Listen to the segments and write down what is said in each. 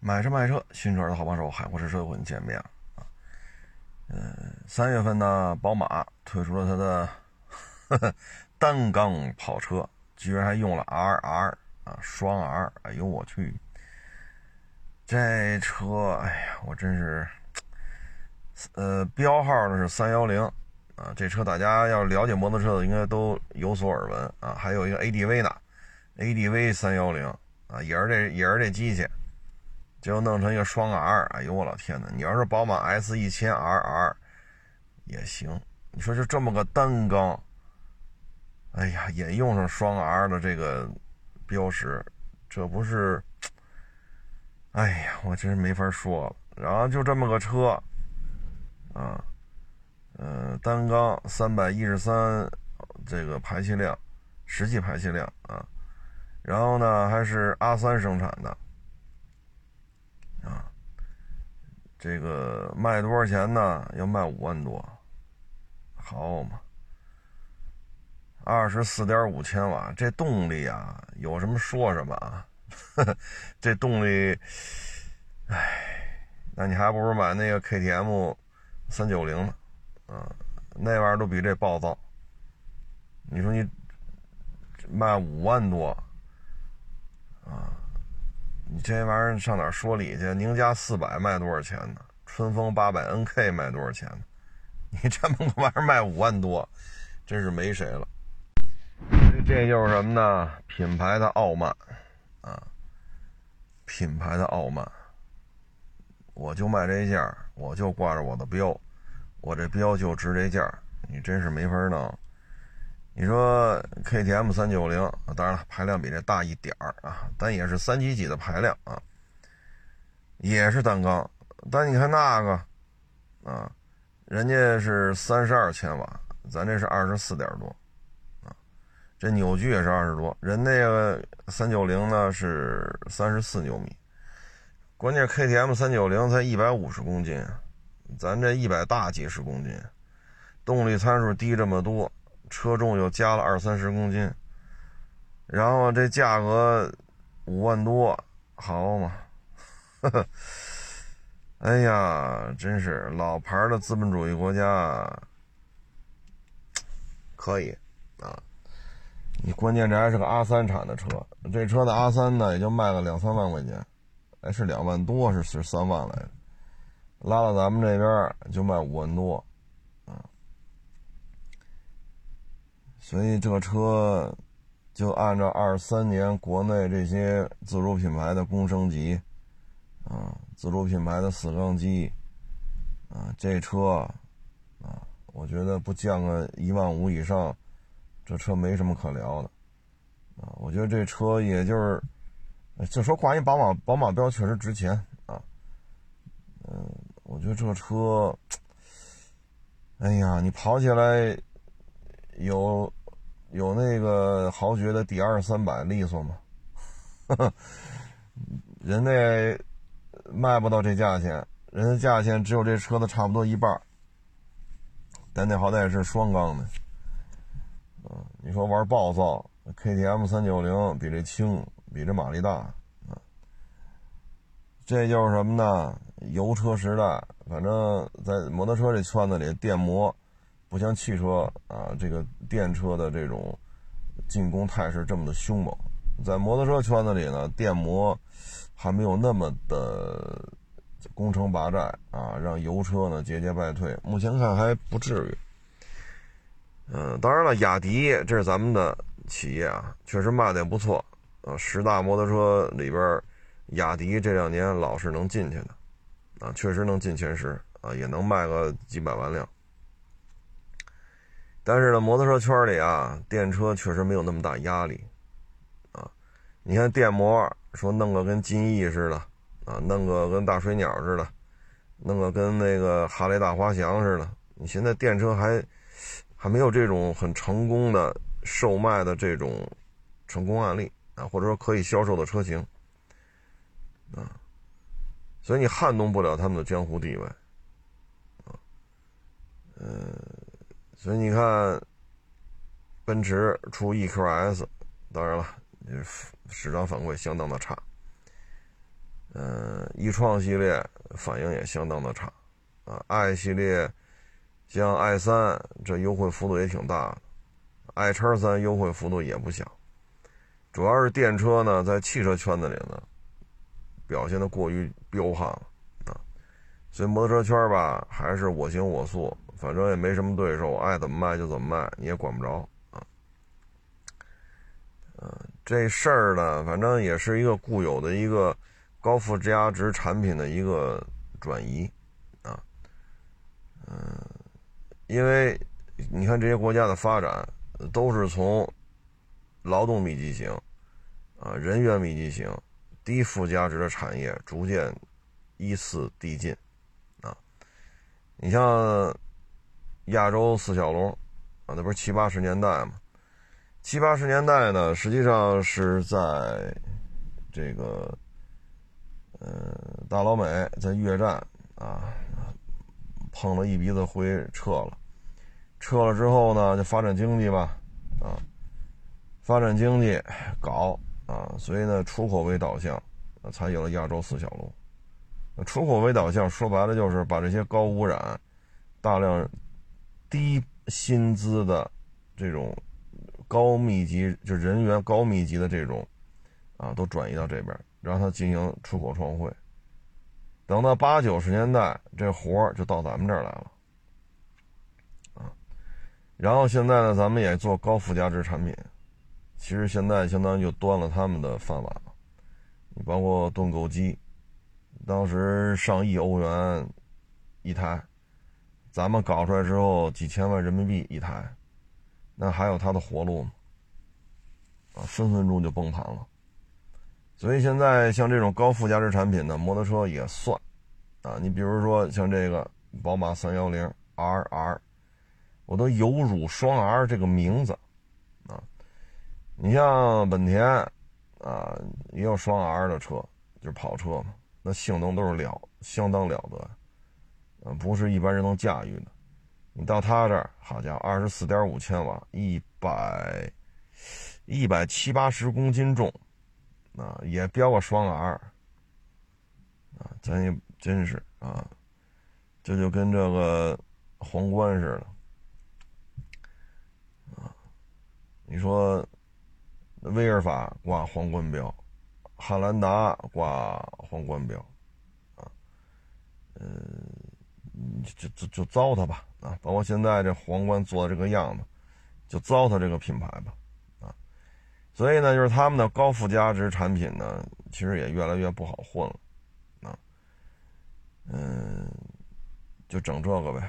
买车卖车，新车的好帮手，海阔试车与你见面了啊。嗯，三月份呢，宝马推出了它的呵 呵单缸跑车，居然还用了 RR 啊，双 R，哎呦我去，这车，哎呀，我真是，呃，标号呢是三幺零啊，这车大家要了解摩托车的应该都有所耳闻啊，还有一个 ADV 呢，ADV 三幺零啊，也是这也是这机器。就弄成一个双 R，哎呦我老天呐！你要是宝马 S 一千 RR 也行，你说就这么个单缸，哎呀，也用上双 R 的这个标识，这不是？哎呀，我真是没法说了。然后就这么个车，啊，嗯，单缸三百一十三这个排气量，实际排气量啊，然后呢还是阿三生产的。啊，这个卖多少钱呢？要卖五万多，好嘛，二十四点五千瓦，这动力啊，有什么说什么啊，这动力，哎，那你还不如买那个 KTM 三九零呢，啊，那玩意儿都比这暴躁。你说你卖五万多，啊？你这玩意儿上哪说理去？宁家四百卖多少钱呢？春风八百 NK 卖多少钱呢？你这么个玩意儿卖五万多，真是没谁了。这就是什么呢？品牌的傲慢啊！品牌的傲慢，我就卖这价，我就挂着我的标，我这标就值这价，你真是没法弄。你说 KTM 三九零，当然了，排量比这大一点儿啊，但也是三级几的排量啊，也是单缸。但你看那个啊，人家是三十二千瓦，咱这是二十四点多啊，这扭矩也是二十多。人那个三九零呢是三十四牛米，关键是 KTM 三九零才一百五十公斤，咱这一百大几十公斤，动力参数低这么多。车重又加了二三十公斤，然后这价格五万多，好嘛？哎呀，真是老牌的资本主义国家，可以啊！你关键这还是个阿三产的车，这车的阿三呢，也就卖个两三万块钱，哎，是两万多，是是三万来着，拉到咱们这边就卖五万多。所以这个车就按照二三年国内这些自主品牌的工升级，啊，自主品牌的四缸机，啊，这车，啊，我觉得不降个一万五以上，这车没什么可聊的，啊，我觉得这车也就是，就说挂一宝马宝马标确实值钱啊，嗯，我觉得这车，哎呀，你跑起来有。有那个豪爵的 D 二三百利索吗？人那卖不到这价钱，人家价钱只有这车的差不多一半但那好歹是双缸的。嗯，你说玩暴躁，KTM 三九零比这轻，比这马力大啊。这就是什么呢？油车时代，反正在摩托车这圈子里，电摩。不像汽车啊，这个电车的这种进攻态势这么的凶猛，在摩托车圈子里呢，电摩还没有那么的攻城拔寨啊，让油车呢节节败退。目前看还不至于。嗯，当然了，雅迪这是咱们的企业啊，确实卖的也不错啊。十大摩托车里边，雅迪这两年老是能进去的啊，确实能进前十啊，也能卖个几百万辆。但是呢，摩托车圈里啊，电车确实没有那么大压力，啊，你看电摩说弄个跟金翼似的，啊，弄个跟大水鸟似的，弄个跟那个哈雷大滑翔似的，你现在电车还还没有这种很成功的售卖的这种成功案例啊，或者说可以销售的车型，啊，所以你撼动不了他们的江湖地位，啊，嗯。所以你看，奔驰出 EQS，当然了，市场反馈相当的差。嗯 e 创系列反应也相当的差，啊，i 系列像 i 三这优惠幅度也挺大的，i 叉三优惠幅度也不小，主要是电车呢在汽车圈子里呢表现的过于彪悍了啊，所以摩托车圈吧还是我行我素，反正也没什么对手，爱怎么卖就怎么卖，你也管不着啊，嗯，这事儿呢，反正也是一个固有的一个。高附加值产品的一个转移，啊，嗯，因为你看这些国家的发展都是从劳动密集型、啊人员密集型、低附加值的产业逐渐依次递进，啊，你像亚洲四小龙啊，那不是七八十年代嘛？七八十年代呢，实际上是在这个。嗯，大老美在越战啊，碰了一鼻子灰，撤了。撤了之后呢，就发展经济吧，啊，发展经济，搞啊，所以呢，出口为导向，才有了亚洲四小龙。出口为导向，说白了就是把这些高污染、大量低薪资的这种高密集，就人员高密集的这种啊，都转移到这边。让他进行出口创汇，等到八九十年代，这活儿就到咱们这儿来了，啊，然后现在呢，咱们也做高附加值产品，其实现在相当于就端了他们的饭碗了。你包括盾构机，当时上亿欧元一台，咱们搞出来之后几千万人民币一台，那还有它的活路吗？啊，分分钟就崩盘了。所以现在像这种高附加值产品呢，摩托车也算，啊，你比如说像这个宝马三幺零 RR，我都有辱双 R 这个名字，啊，你像本田，啊，也有双 R 的车，就是跑车嘛，那性能都是了相当了得，不是一般人能驾驭的。你到他这儿，好家伙，二十四点五千瓦，一百一百七八十公斤重。啊，也标个双 R，啊，咱也真是啊，这就跟这个皇冠似的，啊，你说威尔法挂皇冠标，汉兰达挂皇冠标，啊，嗯，就就就糟蹋吧，啊，包括现在这皇冠做的这个样子，就糟蹋这个品牌吧。啊。所以呢，就是他们的高附加值产品呢，其实也越来越不好混了，啊，嗯，就整这个呗，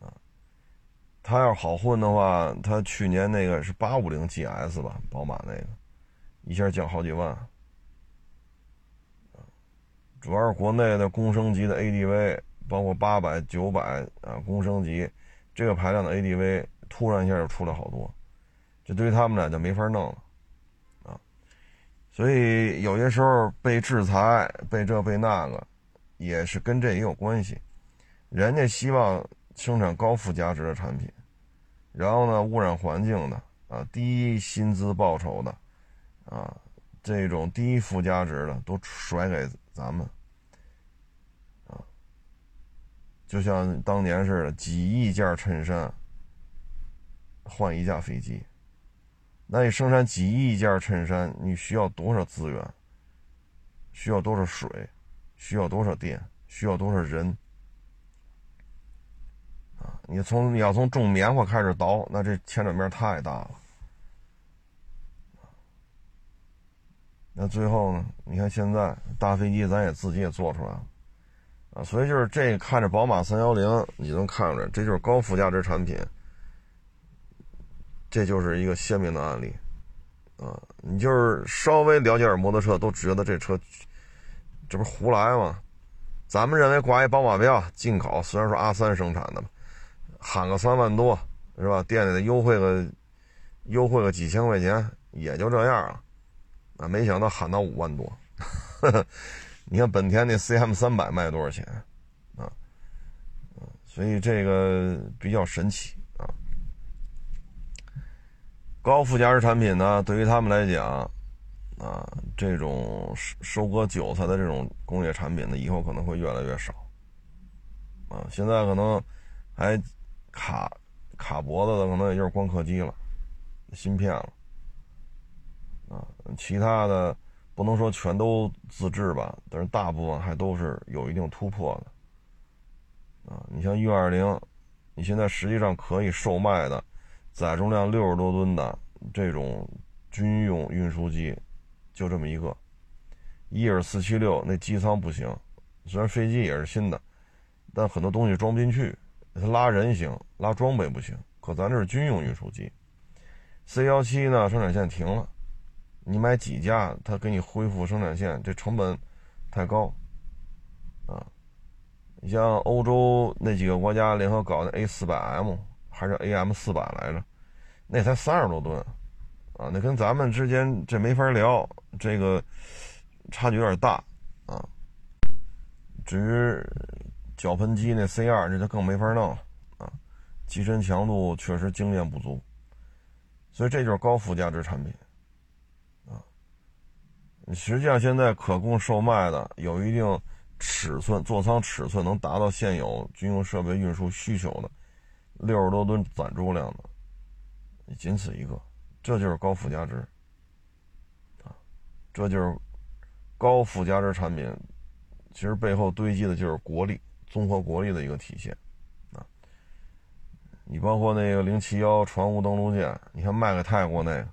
啊，他要好混的话，他去年那个是八五零 GS 吧，宝马那个，一下降好几万，主要是国内的公升级的 ADV，包括八百、九百啊，公升级这个排量的 ADV，突然一下就出来好多，这对于他们俩就没法弄了啊。所以有些时候被制裁、被这被那个，也是跟这也有关系。人家希望生产高附加值的产品，然后呢，污染环境的啊，低薪资报酬的啊，这种低附加值的都甩给咱们啊。就像当年似的，几亿件衬衫换一架飞机。那你生产几亿件衬衫，你需要多少资源？需要多少水？需要多少电？需要多少人？啊，你从你要从种棉花开始倒，那这牵扯面太大了。那最后呢？你看现在大飞机咱也自己也做出来了，所以就是这看着宝马三幺零，你能看出来，这就是高附加值产品。这就是一个鲜明的案例，啊，你就是稍微了解点摩托车，都觉得这车，这不是胡来吗？咱们认为挂一宝马标，进口，虽然说阿三生产的嘛，喊个三万多，是吧？店里的优惠个，优惠个几千块钱，也就这样了，啊，没想到喊到五万多，你看本田那 CM 三百卖多少钱，啊，所以这个比较神奇啊。高附加值产品呢，对于他们来讲，啊，这种收收割韭菜的这种工业产品呢，以后可能会越来越少。啊，现在可能还卡卡脖子的，可能也就是光刻机了，芯片了。啊，其他的不能说全都自制吧，但是大部分还都是有一定突破的。啊，你像 U 二零，你现在实际上可以售卖的载重量六十多吨的这种军用运输机。就这么一个，伊尔四七六那机舱不行，虽然飞机也是新的，但很多东西装不进去。它拉人行，拉装备不行。可咱这是军用运输机，C 幺七呢生产线停了，你买几架，它给你恢复生产线，这成本太高啊。你像欧洲那几个国家联合搞的 A 四百 M 还是 AM 四百来着，那才三十多吨。啊，那跟咱们之间这没法聊，这个差距有点大啊。至于脚喷机那 C 二，这就更没法弄了啊，机身强度确实经验不足，所以这就是高附加值产品。实际上现在可供售卖的有一定尺寸座舱尺寸能达到现有军用设备运输需求的六十多吨载重量的，仅此一个。这就是高附加值，啊，这就是高附加值产品，其实背后堆积的就是国力，综合国力的一个体现，啊，你包括那个零七幺船坞登陆舰，你看卖给泰国那个，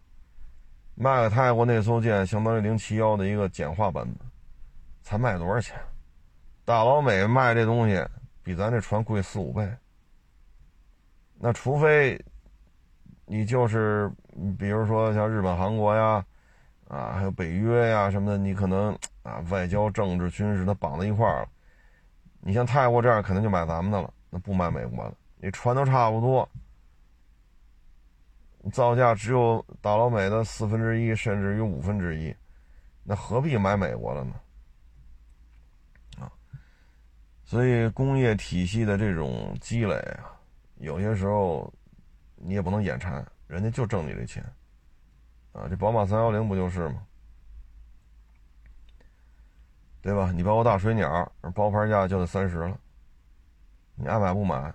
卖给泰国那艘舰，相当于零七幺的一个简化版本，才卖多少钱？大老美卖这东西比咱这船贵四五倍，那除非。你就是，比如说像日本、韩国呀，啊，还有北约呀什么的，你可能啊，外交、政治、军事它绑在一块儿了。你像泰国这样，肯定就买咱们的了，那不买美国的。你船都差不多，造价只有大老美的四分之一，甚至于五分之一，那何必买美国的呢？啊，所以工业体系的这种积累啊，有些时候。你也不能眼馋，人家就挣你这钱，啊，这宝马三幺零不就是吗？对吧？你包括大水鸟，包牌价就得三十了，你爱买不买？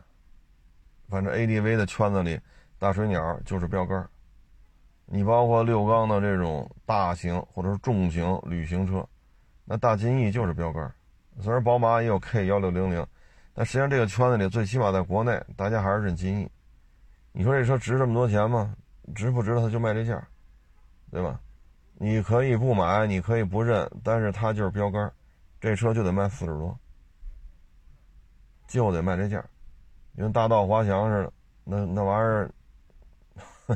反正 ADV 的圈子里，大水鸟就是标杆你包括六缸的这种大型或者是重型旅行车，那大金翼就是标杆虽然宝马也有 K 幺六零零，但实际上这个圈子里，最起码在国内，大家还是认金翼。你说这车值这么多钱吗？值不值得？他就卖这价，对吧？你可以不买，你可以不认，但是它就是标杆，这车就得卖四十多，就得卖这价，因为大道滑翔似的，那那玩意儿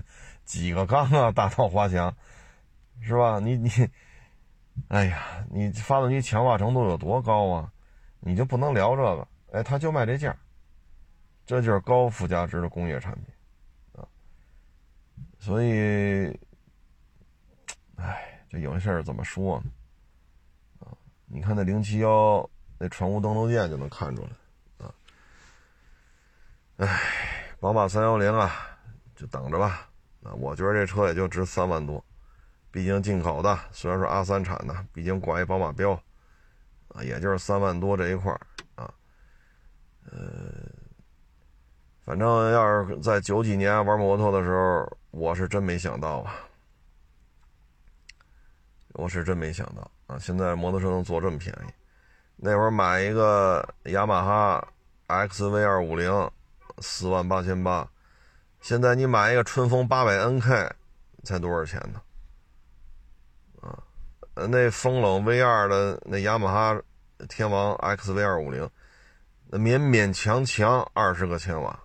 几个缸啊？大套滑翔，是吧？你你，哎呀，你发动机强化程度有多高啊？你就不能聊这个？哎，他就卖这价，这就是高附加值的工业产品。所以，哎，这有些事儿怎么说呢？啊，你看那零七幺那船坞登陆舰就能看出来，啊，哎，宝马三幺零啊，就等着吧。啊，我觉得这车也就值三万多，毕竟进口的，虽然说阿三产的，毕竟挂一宝马标，啊，也就是三万多这一块儿啊，呃。反正要是在九几年玩摩托的时候，我是真没想到啊！我是真没想到啊！现在摩托车能做这么便宜，那会儿买一个雅马哈 XV 二五零，四万八千八，现在你买一个春风八百 NK，才多少钱呢？啊，那风冷 V 二的那雅马哈天王 XV 二五零，那勉勉强强二十个千瓦。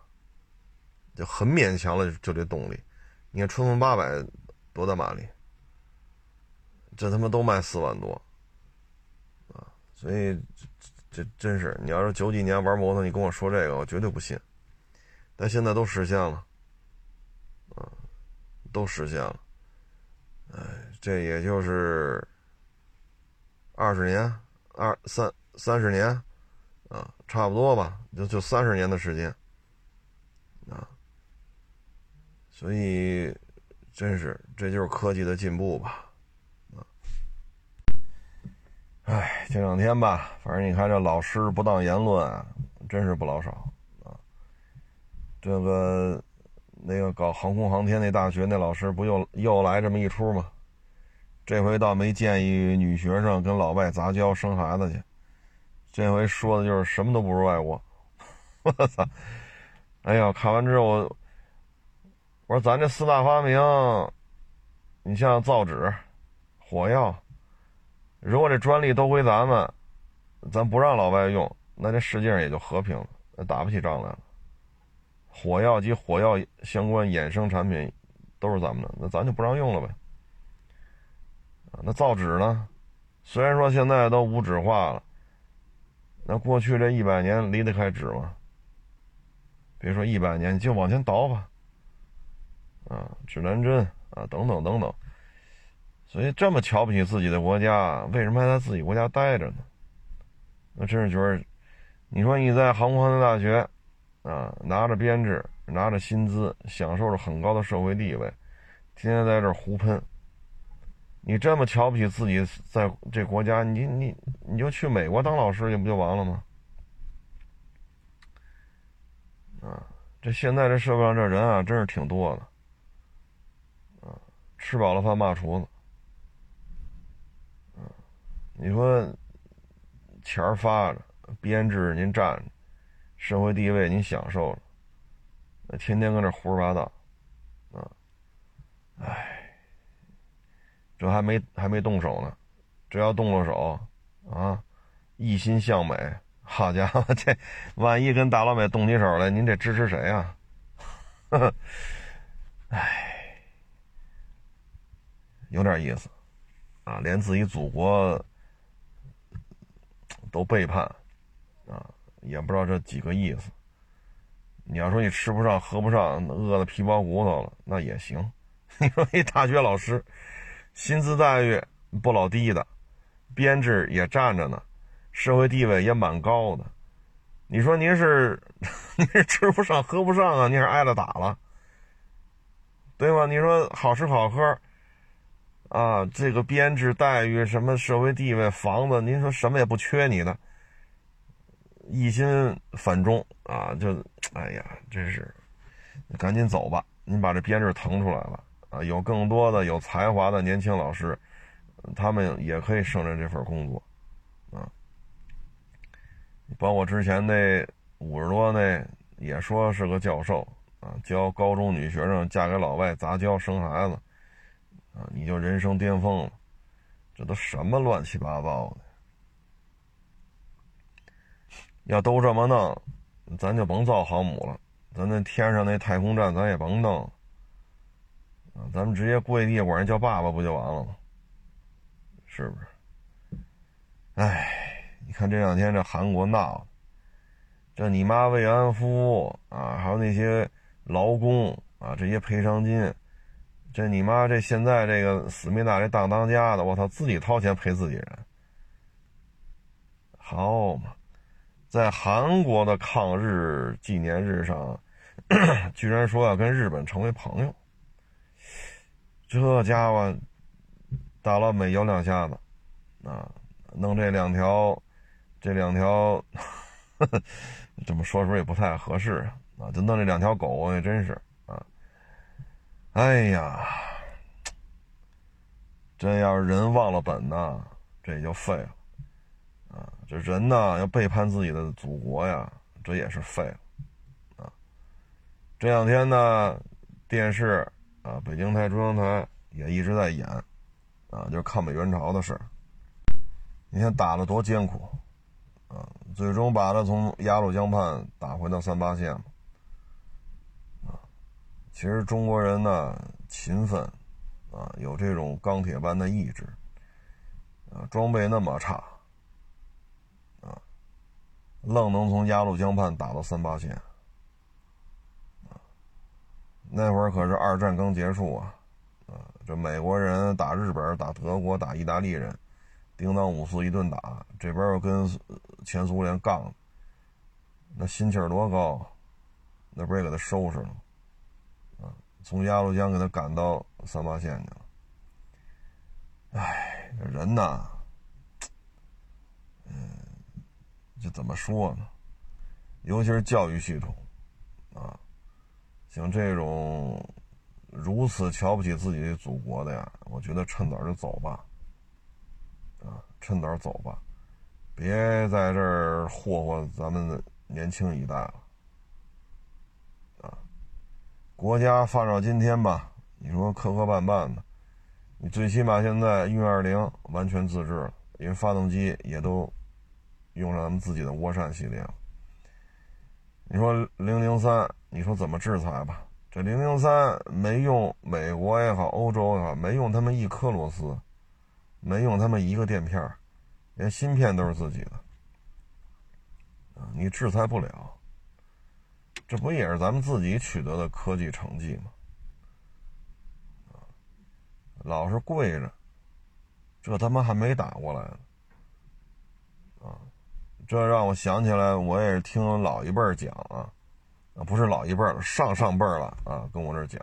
就很勉强了，就这动力。你看春风八百多大马力，这他妈都卖四万多啊！所以这这真是，你要是九几年玩摩托，你跟我说这个，我绝对不信。但现在都实现了，都实现了。哎，这也就是二十年、二三三十年啊，差不多吧，就就三十年的时间啊。所以，真是这就是科技的进步吧，啊！哎，这两天吧，反正你看这老师不当言论，真是不老少啊。这个那个搞航空航天那大学那老师不又又来这么一出吗？这回倒没建议女学生跟老外杂交生孩子去，这回说的就是什么都不如外国。我操！哎呀，看完之后，我说咱这四大发明，你像造纸、火药。如果这专利都归咱们，咱不让老外用，那这世界上也就和平了，打不起仗来了。火药及火药相关衍生产品都是咱们的，那咱就不让用了呗。那造纸呢？虽然说现在都无纸化了，那过去这一百年离得开纸吗？别说一百年，就往前倒吧。啊，指南针啊，等等等等。所以这么瞧不起自己的国家，为什么还在自己国家待着呢？那真是觉得，你说你在航空航天大学，啊，拿着编制，拿着薪资，享受着很高的社会地位，天天在这胡喷，你这么瞧不起自己在这国家，你你你就去美国当老师去不就完了吗？啊，这现在这社会上这人啊，真是挺多的，啊，吃饱了饭骂厨子。你说钱发着，编制您占着，社会地位您享受了，那天天搁那胡说八道，啊，唉，这还没还没动手呢，这要动了手，啊，一心向美，好家伙，这万一跟大老美动起手来，您这支持谁呀？呵呵，唉，有点意思，啊，连自己祖国。都背叛，啊，也不知道这几个意思。你要说你吃不上、喝不上，饿的皮包骨头了，那也行。你说一大学老师，薪资待遇不老低的，编制也占着呢，社会地位也蛮高的。你说您是 您是吃不上、喝不上啊？您是挨了打了，对吧？你说好吃好喝。啊，这个编制待遇、什么社会地位、房子，您说什么也不缺你的，一心反中啊，就哎呀，真是，赶紧走吧！您把这编制腾出来了啊，有更多的有才华的年轻老师，他们也可以胜任这份工作啊。包括之前那五十多那也说是个教授啊，教高中女学生嫁给老外杂交生孩子。啊，你就人生巅峰了，这都什么乱七八糟的？要都这么弄，咱就甭造航母了，咱那天上那太空站咱也甭弄，咱们直接跪地管人叫爸爸不就完了吗？是不是？哎，你看这两天这韩国闹，这你妈慰安妇啊，还有那些劳工啊，这些赔偿金。这你妈这现在这个思密达这当当家的，我操，自己掏钱赔自己人，好嘛，在韩国的抗日纪念日上，居然说要跟日本成为朋友，这家伙大老美有两下子啊，弄这两条，这两条，这么说是不是也不太合适啊？就弄这两条狗，也真是啊。哎呀，真要是人忘了本呐，这也就废了！这人呢要背叛自己的祖国呀，这也是废了啊！这两天呢，电视啊，北京台、中央台也一直在演啊，就抗美援朝的事。你看打了多艰苦啊，最终把他从鸭绿江畔打回到三八线嘛。其实中国人呢勤奋，啊，有这种钢铁般的意志，啊，装备那么差，愣能从鸭绿江畔打到三八线，那会儿可是二战刚结束啊，啊，这美国人打日本、打德国、打意大利人，叮当五四一顿打，这边又跟前苏联杠，那心气儿多高，那不也给他收拾了？从鸭绿江给他赶到三八线去了。哎，人呐，这怎么说呢？尤其是教育系统啊，像这种如此瞧不起自己的祖国的呀，我觉得趁早就走吧，啊，趁早走吧，别在这儿霍霍咱们的年轻一代了，啊，国家放到今天吧，你说磕磕绊绊的，你最起码现在运二零完全自制了，因为发动机也都用上咱们自己的涡扇系列。你说零零三，你说怎么制裁吧？这零零三没用美国也好，欧洲也好，没用他们一颗螺丝，没用他们一个垫片，连芯片都是自己的！你制裁不了，这不也是咱们自己取得的科技成绩吗？老是跪着，这他妈还没打过来呢。这让我想起来，我也是听老一辈讲啊，啊，不是老一辈了，上上辈了啊，跟我这讲，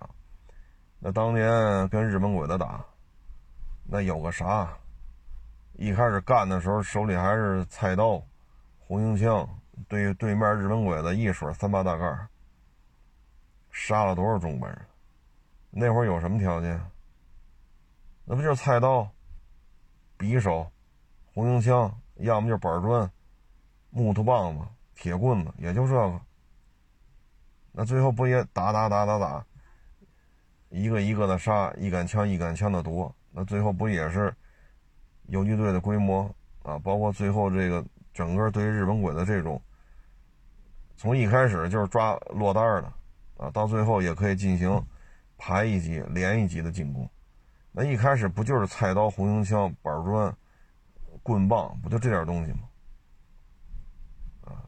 那当年跟日本鬼子打，那有个啥？一开始干的时候手里还是菜刀、红缨枪，对对面日本鬼子一水三八大盖，杀了多少中国人？那会儿有什么条件？那不就是菜刀、匕首、红缨枪，要么就是板砖。木头棒子、铁棍子，也就这个。那最后不也打打打打打，一个一个的杀，一杆枪一杆枪的夺。那最后不也是游击队的规模啊？包括最后这个整个对日本鬼子这种，从一开始就是抓落单的啊，到最后也可以进行排一级、连一级的进攻。那一开始不就是菜刀、红缨枪、板砖、棍棒，不就这点东西吗？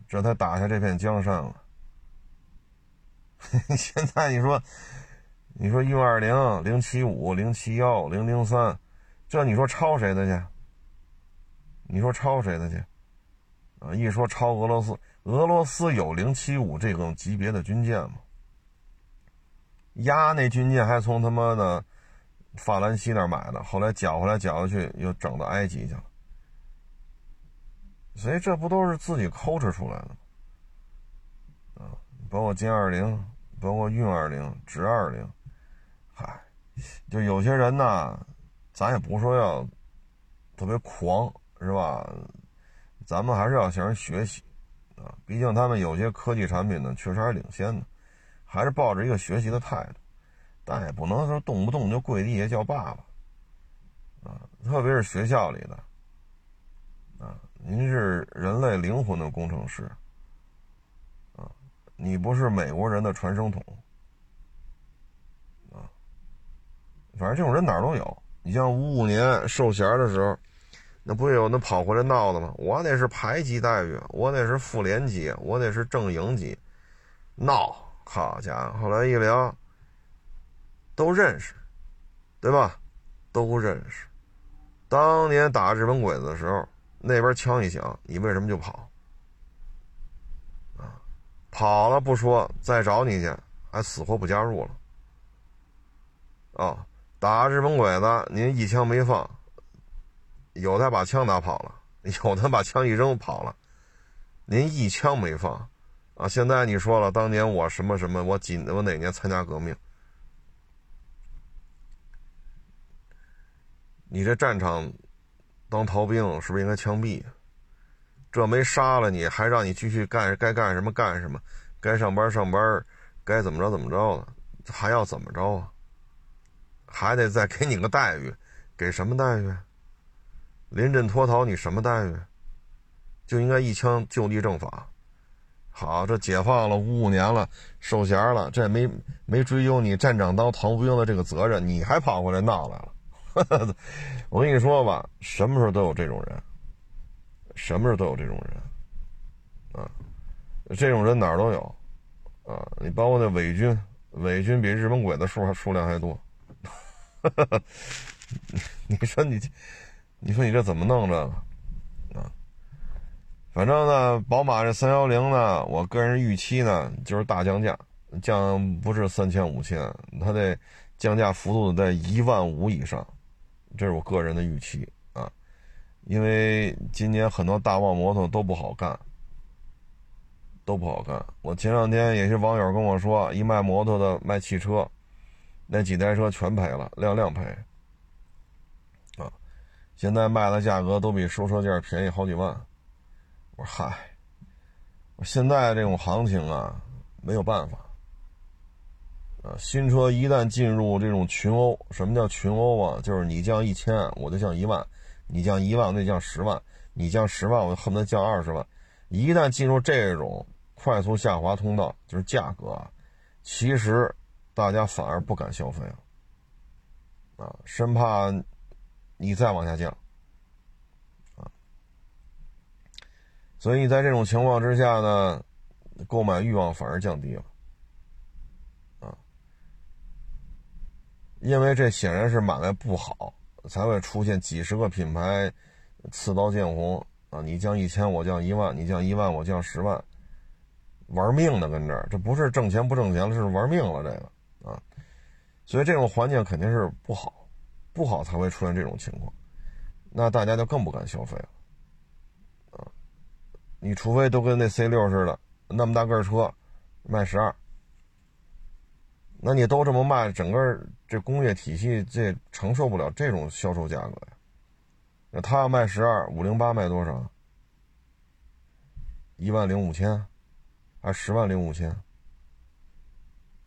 这才打下这片江山了。现在你说，你说运二零、零七五、零七幺、零零三，这你说抄谁的去？你说抄谁的去？啊，一说抄俄罗斯，俄罗斯有零七五这种级别的军舰吗？压那军舰还从他妈的法兰西那儿买的，后来缴回来缴回去，又整到埃及去了。所以这不都是自己抠哧出来的吗？啊，包括歼二零，包括运二零、直二零，嗨，就有些人呢，咱也不说要特别狂，是吧？咱们还是要向人学习啊，毕竟他们有些科技产品呢，确实还是领先的，还是抱着一个学习的态度，但也不能说动不动就跪地下叫爸爸啊，特别是学校里的。您是人类灵魂的工程师，啊，你不是美国人的传声筒，啊，反正这种人哪儿都有。你像五五年授衔的时候，那不有那跑回来闹的吗？我那是排级待遇，我那是副连级，我得是正营级，闹，好家伙！后来一聊，都认识，对吧？都认识。当年打日本鬼子的时候。那边枪一响，你为什么就跑？啊，跑了不说，再找你去，还死活不加入了。啊，打日本鬼子，您一枪没放，有的把枪打跑了，有的把枪一扔跑了，您一枪没放，啊，现在你说了，当年我什么什么，我几我哪年参加革命？你这战场。当逃兵是不是应该枪毙？这没杀了你，还让你继续干该干什么干什么，该上班上班，该怎么着怎么着的，还要怎么着啊？还得再给你个待遇，给什么待遇？临阵脱逃你什么待遇？就应该一枪就地正法。好，这解放了五五年了，受衔了，这没没追究你站长当逃兵的这个责任，你还跑过来闹来了。我跟你说吧，什么时候都有这种人，什么时候都有这种人，啊，这种人哪儿都有，啊，你包括那伪军，伪军比日本鬼子数还数量还多，你说你，你说你这怎么弄这个？啊，反正呢，宝马这三幺零呢，我个人预期呢就是大降价，降不是三千五千，它得降价幅度在一万五以上。这是我个人的预期啊，因为今年很多大贸摩托都不好干都不好干。我前两天有些网友跟我说，一卖摩托的卖汽车，那几台车全赔了，辆辆赔。啊，现在卖的价格都比收车价便宜好几万。我说嗨，我现在这种行情啊，没有办法。啊，新车一旦进入这种群殴，什么叫群殴啊？就是你降一千，我就降一万；你降一万，我就降十万；你降十万，我就恨不得降二十万。一旦进入这种快速下滑通道，就是价格啊，其实大家反而不敢消费了，啊，生怕你再往下降，啊，所以在这种情况之下呢，购买欲望反而降低了。因为这显然是买卖不好，才会出现几十个品牌刺刀见红啊！你降一千，我降一万；你降一万，我降十万，玩命的跟这儿，这不是挣钱不挣钱了，是玩命了这个啊！所以这种环境肯定是不好，不好才会出现这种情况，那大家就更不敢消费了啊！你除非都跟那 C 六似的，那么大个车卖十二。那你都这么卖，整个这工业体系这承受不了这种销售价格呀？那他要卖十二五零八卖多少？一万零五千，还十万零五千？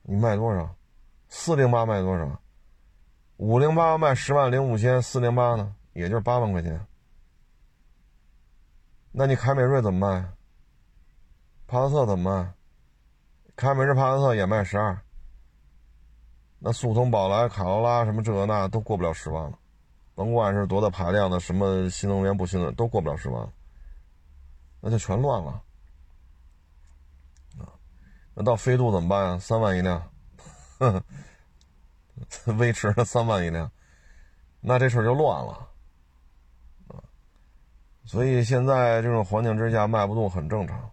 你卖多少？四零八卖多少？五零八卖十万零五千，四零八呢，也就是八万块钱。那你凯美瑞怎么卖？帕萨特怎么卖？凯美瑞、帕萨特也卖十二。那速通、宝来、卡罗拉什么这那都过不了十万了，甭管是多大排量的，什么新能源不新能源都过不了十万，那就全乱了！那到飞度怎么办啊？三万一辆，呵 呵威驰三万一辆，那这事就乱了啊！所以现在这种环境之下卖不动很正常。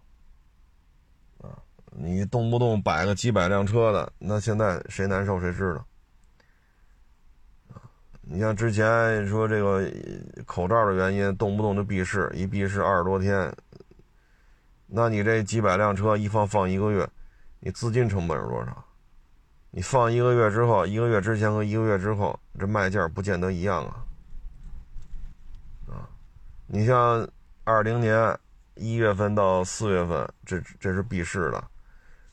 你动不动摆个几百辆车的，那现在谁难受谁知道你像之前说这个口罩的原因，动不动就闭市，一闭市二十多天。那你这几百辆车一放放一个月，你资金成本是多少？你放一个月之后，一个月之前和一个月之后，这卖价不见得一样啊。啊，你像二零年一月份到四月份，这这是闭市的。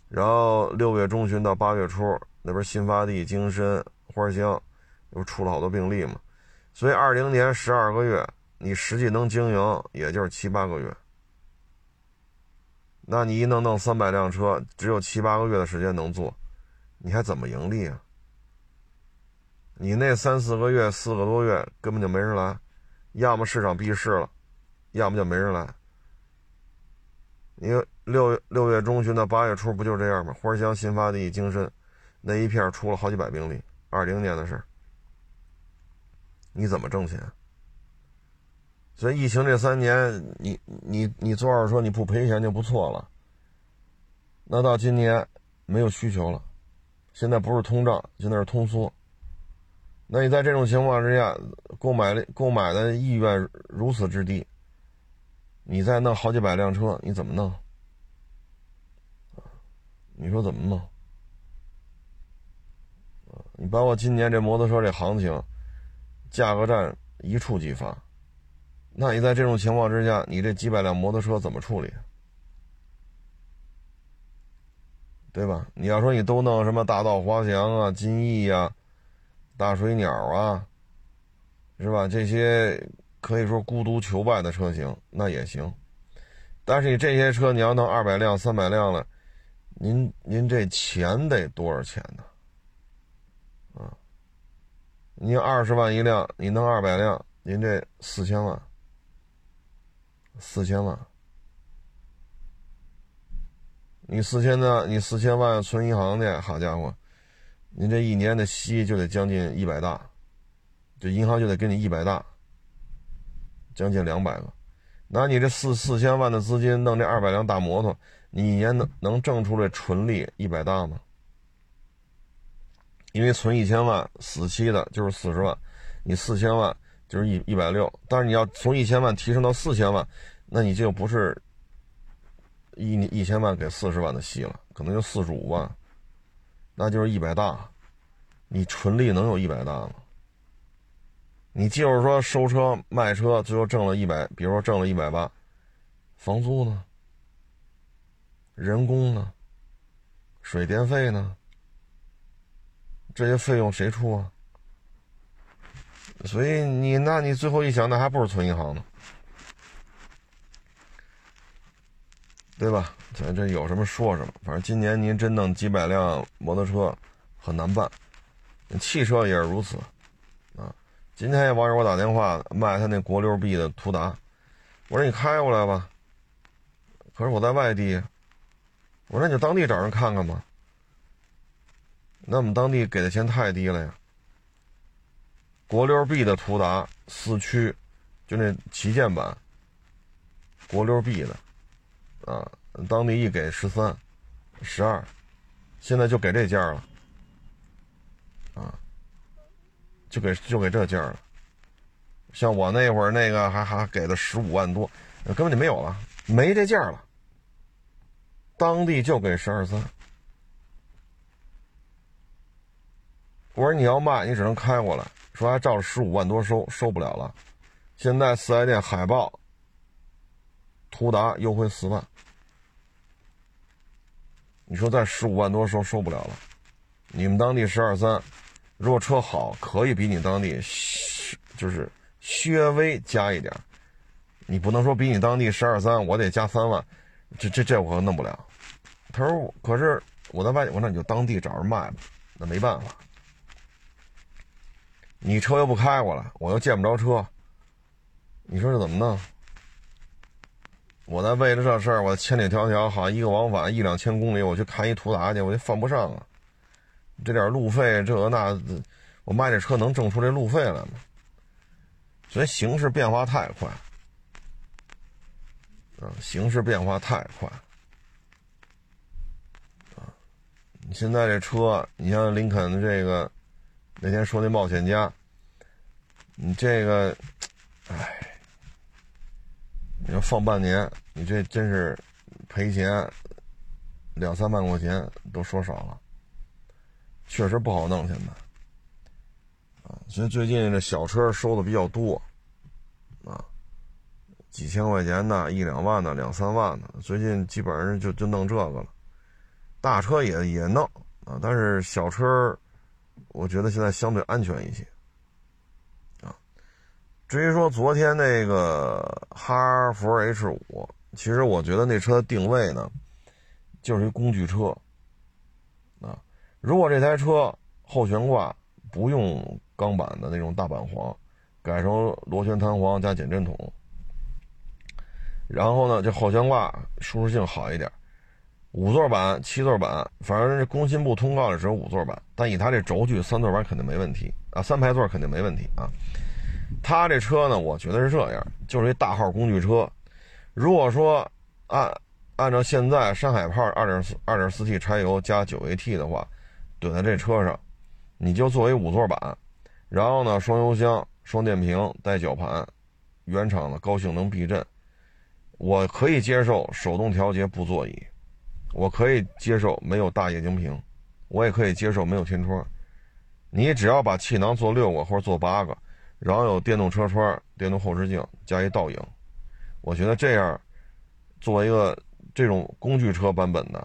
然后六月中旬到八月初，那边新发地、京深、花乡，又出了好多病例嘛，所以二零年十二个月，你实际能经营也就是七八个月。那你一弄弄三百辆车，只有七八个月的时间能做，你还怎么盈利啊？你那三四个月、四个多月根本就没人来，要么市场闭市了，要么就没人来。你六月六月中旬到八月初不就这样吗？花乡、新发地、京深，那一片出了好几百病例，二零年的事你怎么挣钱？所以疫情这三年，你你你做二手车你不赔钱就不错了。那到今年没有需求了，现在不是通胀，现在是通缩。那你在这种情况之下，购买购买的意愿如此之低。你再弄好几百辆车，你怎么弄？你说怎么弄？你包括今年这摩托车这行情，价格战一触即发。那你在这种情况之下，你这几百辆摩托车怎么处理？对吧？你要说你都弄什么大道滑翔啊、金翼啊、大水鸟啊，是吧？这些。可以说孤独求败的车型那也行，但是你这些车你要弄二百辆、三百辆了，您您这钱得多少钱呢？啊，你二十万一辆，你弄二百辆，您这四千万，四千万，你四千的你四千万存银行去，好家伙，您这一年的息就得将近一百大，这银行就得给你一百大。将近两百个，那你这四四千万的资金弄这二百辆大摩托，你一年能能挣出来纯利一百大吗？因为存一千万死期的就是四十万，你四千万就是一一百六，但是你要从一千万提升到四千万，那你就不是一一千万给四十万的息了，可能就四十五万，那就是一百大。你纯利能有一百大吗？你就是说收车卖车，最后挣了一百，比如说挣了一百八，房租呢？人工呢？水电费呢？这些费用谁出啊？所以你那你最后一想，那还不如存银行呢，对吧？咱这有什么说什么，反正今年您真弄几百辆摩托车很难办。汽车也是如此，今天有网友给我打电话卖他那国六 B 的途达，我说你开过来吧，可是我在外地，我说你当地找人看看吧，那我们当地给的钱太低了呀。国六 B 的途达四驱，就那旗舰版，国六 B 的，啊，当地一给十三、十二，现在就给这价了。啊，就给就给这价了，像我那会儿那个还还给了十五万多，根本就没有了，没这价了。当地就给十二三。我说你要卖，你只能开过来，说还照着十五万多收，收不了了。现在四 S 店海报，途达优惠四万，你说在十五万多收收不了了，你们当地十二三。如果车好，可以比你当地就是略微加一点你不能说比你当地十二三，我得加三万，这这这我弄不了。他说：“可是我在外，我那你就当地找人卖吧。”那没办法，你车又不开过来，我又见不着车，你说这怎么弄？我在为了这事儿，我千里迢迢，好像一个往返一两千公里，我去看一途达去，我就犯不上啊。这点路费，这那，我卖这车能挣出这路费来吗？所以形势变化太快，啊，形势变化太快，啊，你现在这车，你像林肯的这个，那天说那冒险家，你这个，哎，你要放半年，你这真是赔钱，两三万块钱都说少了。确实不好弄，现在啊，所以最近这小车收的比较多啊，几千块钱的，一两万的，两三万的，最近基本上就就弄这个了。大车也也弄啊，但是小车，我觉得现在相对安全一些啊。至于说昨天那个哈弗 H 五，其实我觉得那车的定位呢，就是一工具车。如果这台车后悬挂不用钢板的那种大板簧，改成螺旋弹簧加减震筒，然后呢，这后悬挂舒适性好一点，五座版、七座版，反正这工信部通告的只有五座版，但以它这轴距，三座版肯定没问题啊，三排座肯定没问题啊。它这车呢，我觉得是这样，就是一大号工具车。如果说按按照现在山海炮二点四二点四 T 柴油加九 AT 的话，怼在这车上，你就作为五座版，然后呢，双油箱、双电瓶、带绞盘，原厂的高性能避震，我可以接受手动调节布座椅，我可以接受没有大液晶屏，我也可以接受没有天窗。你只要把气囊做六个或者做八个，然后有电动车窗、电动后视镜加一倒影，我觉得这样作为一个这种工具车版本的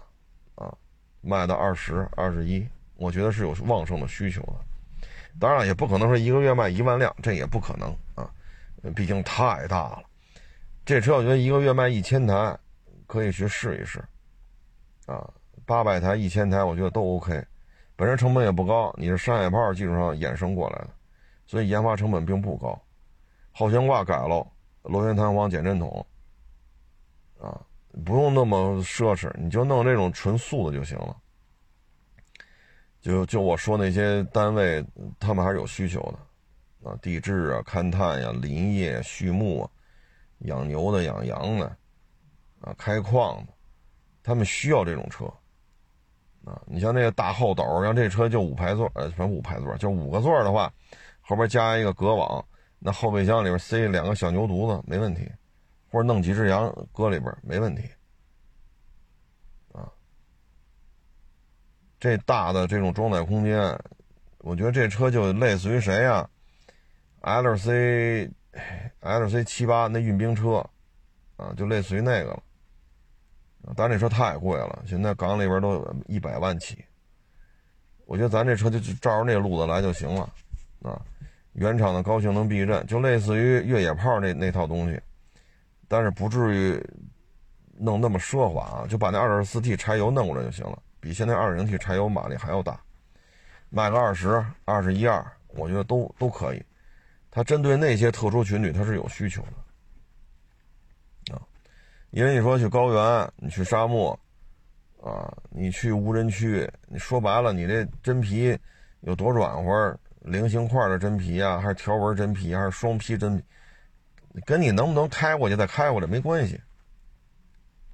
啊，卖到二十二十一。我觉得是有旺盛的需求的，当然也不可能说一个月卖一万辆，这也不可能啊，毕竟太大了。这车我觉得一个月卖一千台，可以去试一试，啊，八百台、一千台，我觉得都 OK。本身成本也不高，你是山海炮技术上衍生过来的，所以研发成本并不高。后悬挂改了，螺旋弹簧减震筒，啊，不用那么奢侈，你就弄这种纯素的就行了。就就我说那些单位，他们还是有需求的，啊，地质啊、勘探呀、林业、畜牧啊、养牛的、养羊的，啊，开矿的，他们需要这种车，啊，你像那个大后斗，像这车就五排座，呃，什么五排座，就五个座的话，后边加一个隔网，那后备箱里边塞两个小牛犊子没问题，或者弄几只羊搁里边没问题，这大的这种装载空间，我觉得这车就类似于谁呀？L C L C 七八那运兵车啊，就类似于那个了。但这车太贵了，现在港里边都有一百万起。我觉得咱这车就照着那路子来就行了啊。原厂的高性能避震，就类似于越野炮那那套东西，但是不至于弄那么奢华啊，就把那 2.4T 柴油弄过来就行了，比现在 2.0T 柴油马力还要大，卖个二十二十一二，我觉得都都可以。它针对那些特殊群体，它是有需求的啊，因为你说去高原，你去沙漠啊，你去无人区，你说白了，你这真皮有多软和？菱形块的真皮啊，还是条纹真皮，还是双皮真皮，跟你能不能开过去再开过来没关系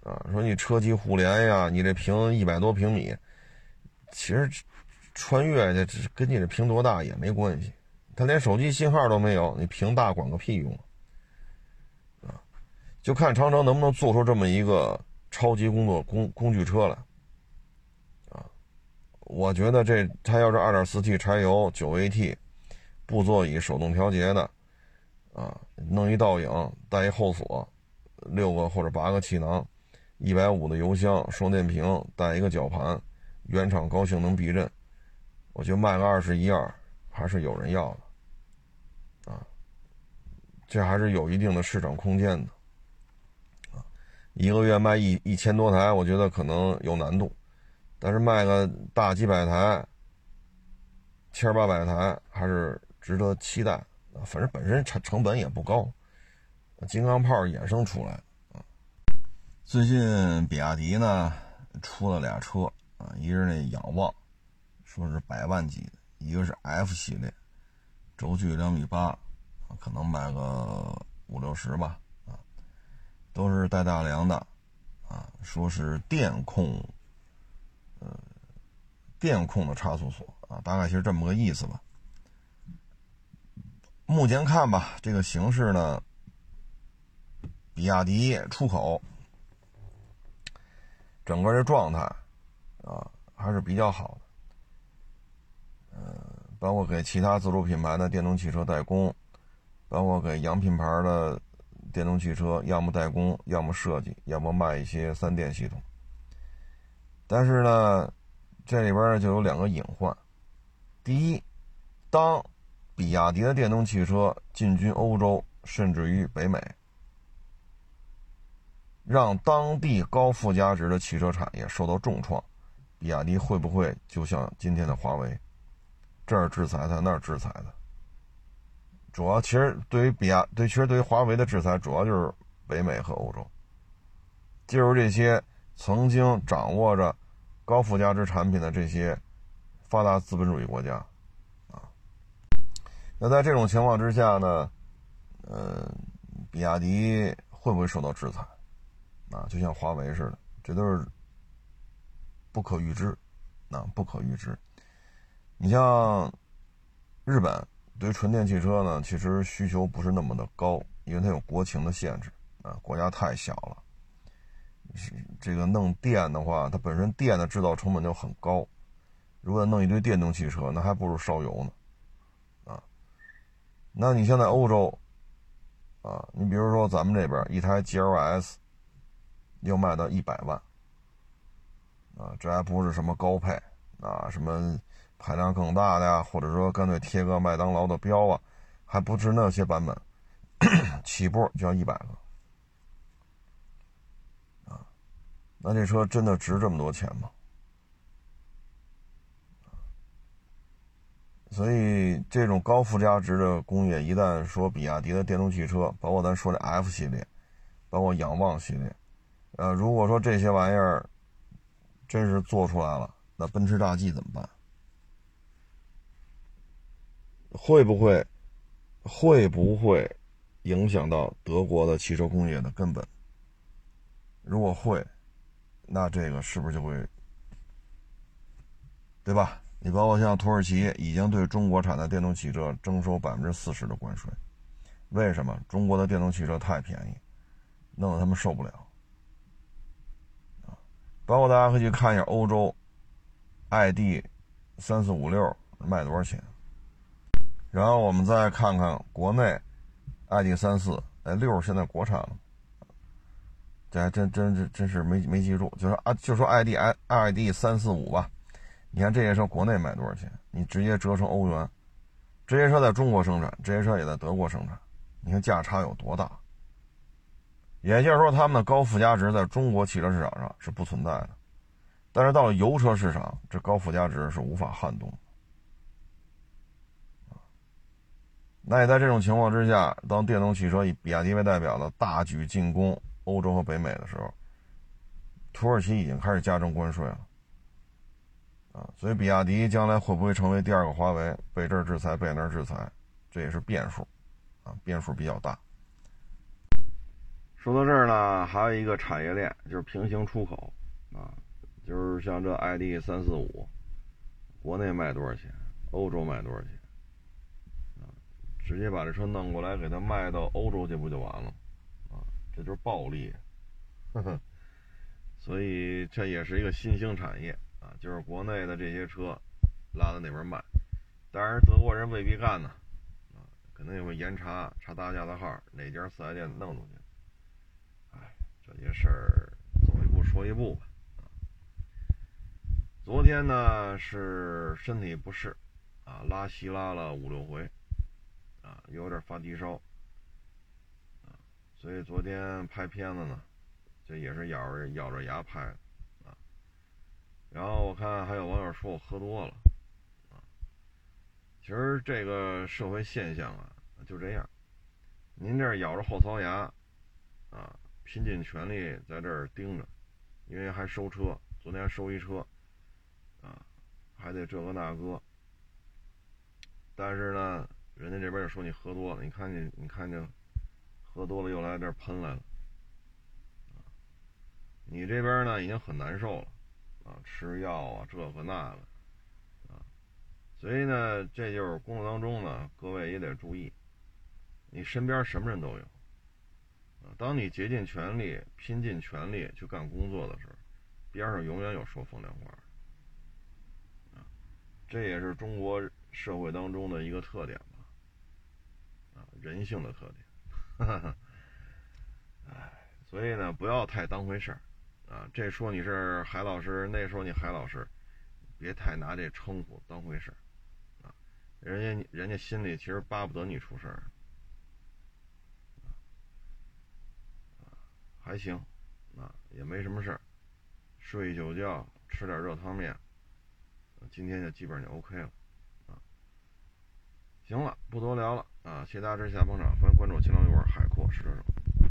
啊。说你车机互联呀，你这屏一百多平米，其实穿越去跟你这屏多大也没关系。它连手机信号都没有，你屏大管个屁用啊！就看长城能不能做出这么一个超级工作工工具车来啊。我觉得这它要是 2.4T 柴油 9AT，布座椅手动调节的，啊，弄一倒影，带一后锁，六个或者八个气囊，一百五的油箱，双电瓶，带一个绞盘，原厂高性能避震，我觉得卖个二十一二还是有人要的，啊，这还是有一定的市场空间的，啊，一个月卖一一千多台，我觉得可能有难度。但是卖个大几百台，千八百台还是值得期待啊！反正本身成成本也不高，金刚炮衍生出来。最近比亚迪呢出了俩车啊，一个是那仰望，说是百万级的；一个是 F 系列，轴距两米八，可能卖个五六十吧啊，都是带大梁的啊，说是电控。呃，电控的差速锁啊，大概其实这么个意思吧。目前看吧，这个形势呢，比亚迪出口整个这状态啊还是比较好的。呃，包括给其他自主品牌的电动汽车代工，包括给洋品牌的电动汽车，要么代工，要么设计，要么卖一些三电系统。但是呢，这里边就有两个隐患。第一，当比亚迪的电动汽车进军欧洲，甚至于北美，让当地高附加值的汽车产业受到重创，比亚迪会不会就像今天的华为，这儿制裁它，那儿制裁它？主要其实对于比亚对，其实对于华为的制裁，主要就是北美和欧洲，就是这些。曾经掌握着高附加值产品的这些发达资本主义国家，啊，那在这种情况之下呢，呃，比亚迪会不会受到制裁？啊，就像华为似的，这都是不可预知，啊，不可预知。你像日本对纯电汽车呢，其实需求不是那么的高，因为它有国情的限制，啊，国家太小了。这个弄电的话，它本身电的制造成本就很高。如果弄一堆电动汽车，那还不如烧油呢，啊。那你现在欧洲，啊，你比如说咱们这边一台 GLS，要卖到一百万，啊，这还不是什么高配啊，什么排量更大的呀，或者说干脆贴个麦当劳的标啊，还不止那些版本，起步就要一百个。那这车真的值这么多钱吗？所以这种高附加值的工业，一旦说比亚迪的电动汽车，包括咱说的 F 系列，包括仰望系列，呃，如果说这些玩意儿真是做出来了，那奔驰大 G 怎么办？会不会会不会影响到德国的汽车工业的根本？如果会。那这个是不是就会，对吧？你包括像土耳其已经对中国产的电动汽车征收百分之四十的关税，为什么？中国的电动汽车太便宜，弄得他们受不了。包括大家可以去看一下欧洲，，ID 三四五六卖多少钱？然后我们再看看国内，ID 三四，哎，六现在国产了，这还真真真真是没没记住，就是啊，就说 ID I ID 三四五吧，你看这些车国内卖多少钱？你直接折成欧元，这些车在中国生产，这些车也在德国生产，你看价差有多大？也就是说，他们的高附加值在中国汽车市场上是不存在的，但是到了油车市场，这高附加值是无法撼动。那也在这种情况之下，当电动汽车以比亚迪为代表的大举进攻欧洲和北美的时候，土耳其已经开始加征关税了，啊，所以比亚迪将来会不会成为第二个华为，被这儿制裁，被那儿制裁，这也是变数，啊，变数比较大。说到这儿呢，还有一个产业链就是平行出口，啊，就是像这 ID 三四五，国内卖多少钱，欧洲卖多少钱？啊直接把这车弄过来，给它卖到欧洲去，不就完了？啊，这就是暴利，呵呵。所以这也是一个新兴产业啊，就是国内的这些车拉到那边卖，当然德国人未必干呢，啊，可能也会严查查大家的号，哪家四 S 店弄出去。这些事儿走一步说一步吧。昨天呢是身体不适，啊，拉稀拉了五六回。啊，有点发低烧，啊，所以昨天拍片子呢，这也是咬着咬着牙拍的，啊，然后我看还有网友说我喝多了，啊，其实这个社会现象啊就这样，您这咬着后槽牙，啊，拼尽全力在这儿盯着，因为还收车，昨天收一车，啊，还得这个那个，但是呢。人家这边也说你喝多了，你看见你看见，喝多了又来这喷来了，你这边呢已经很难受了，啊，吃药啊这个那个，所以呢这就是工作当中呢，各位也得注意，你身边什么人都有，当你竭尽全力、拼尽全力去干工作的时候，边上永远有说风凉话，啊，这也是中国社会当中的一个特点吧。人性的特点，哈哈哎，所以呢，不要太当回事儿啊。这说你是海老师，那说你海老师，别太拿这称呼当回事儿啊。人家人家心里其实巴不得你出事儿还行啊，也没什么事，睡一宿觉，吃点热汤面，今天就基本就 OK 了。啊行了，不多聊了啊！谢谢大家支持，下捧场，欢迎关注新浪微博“”。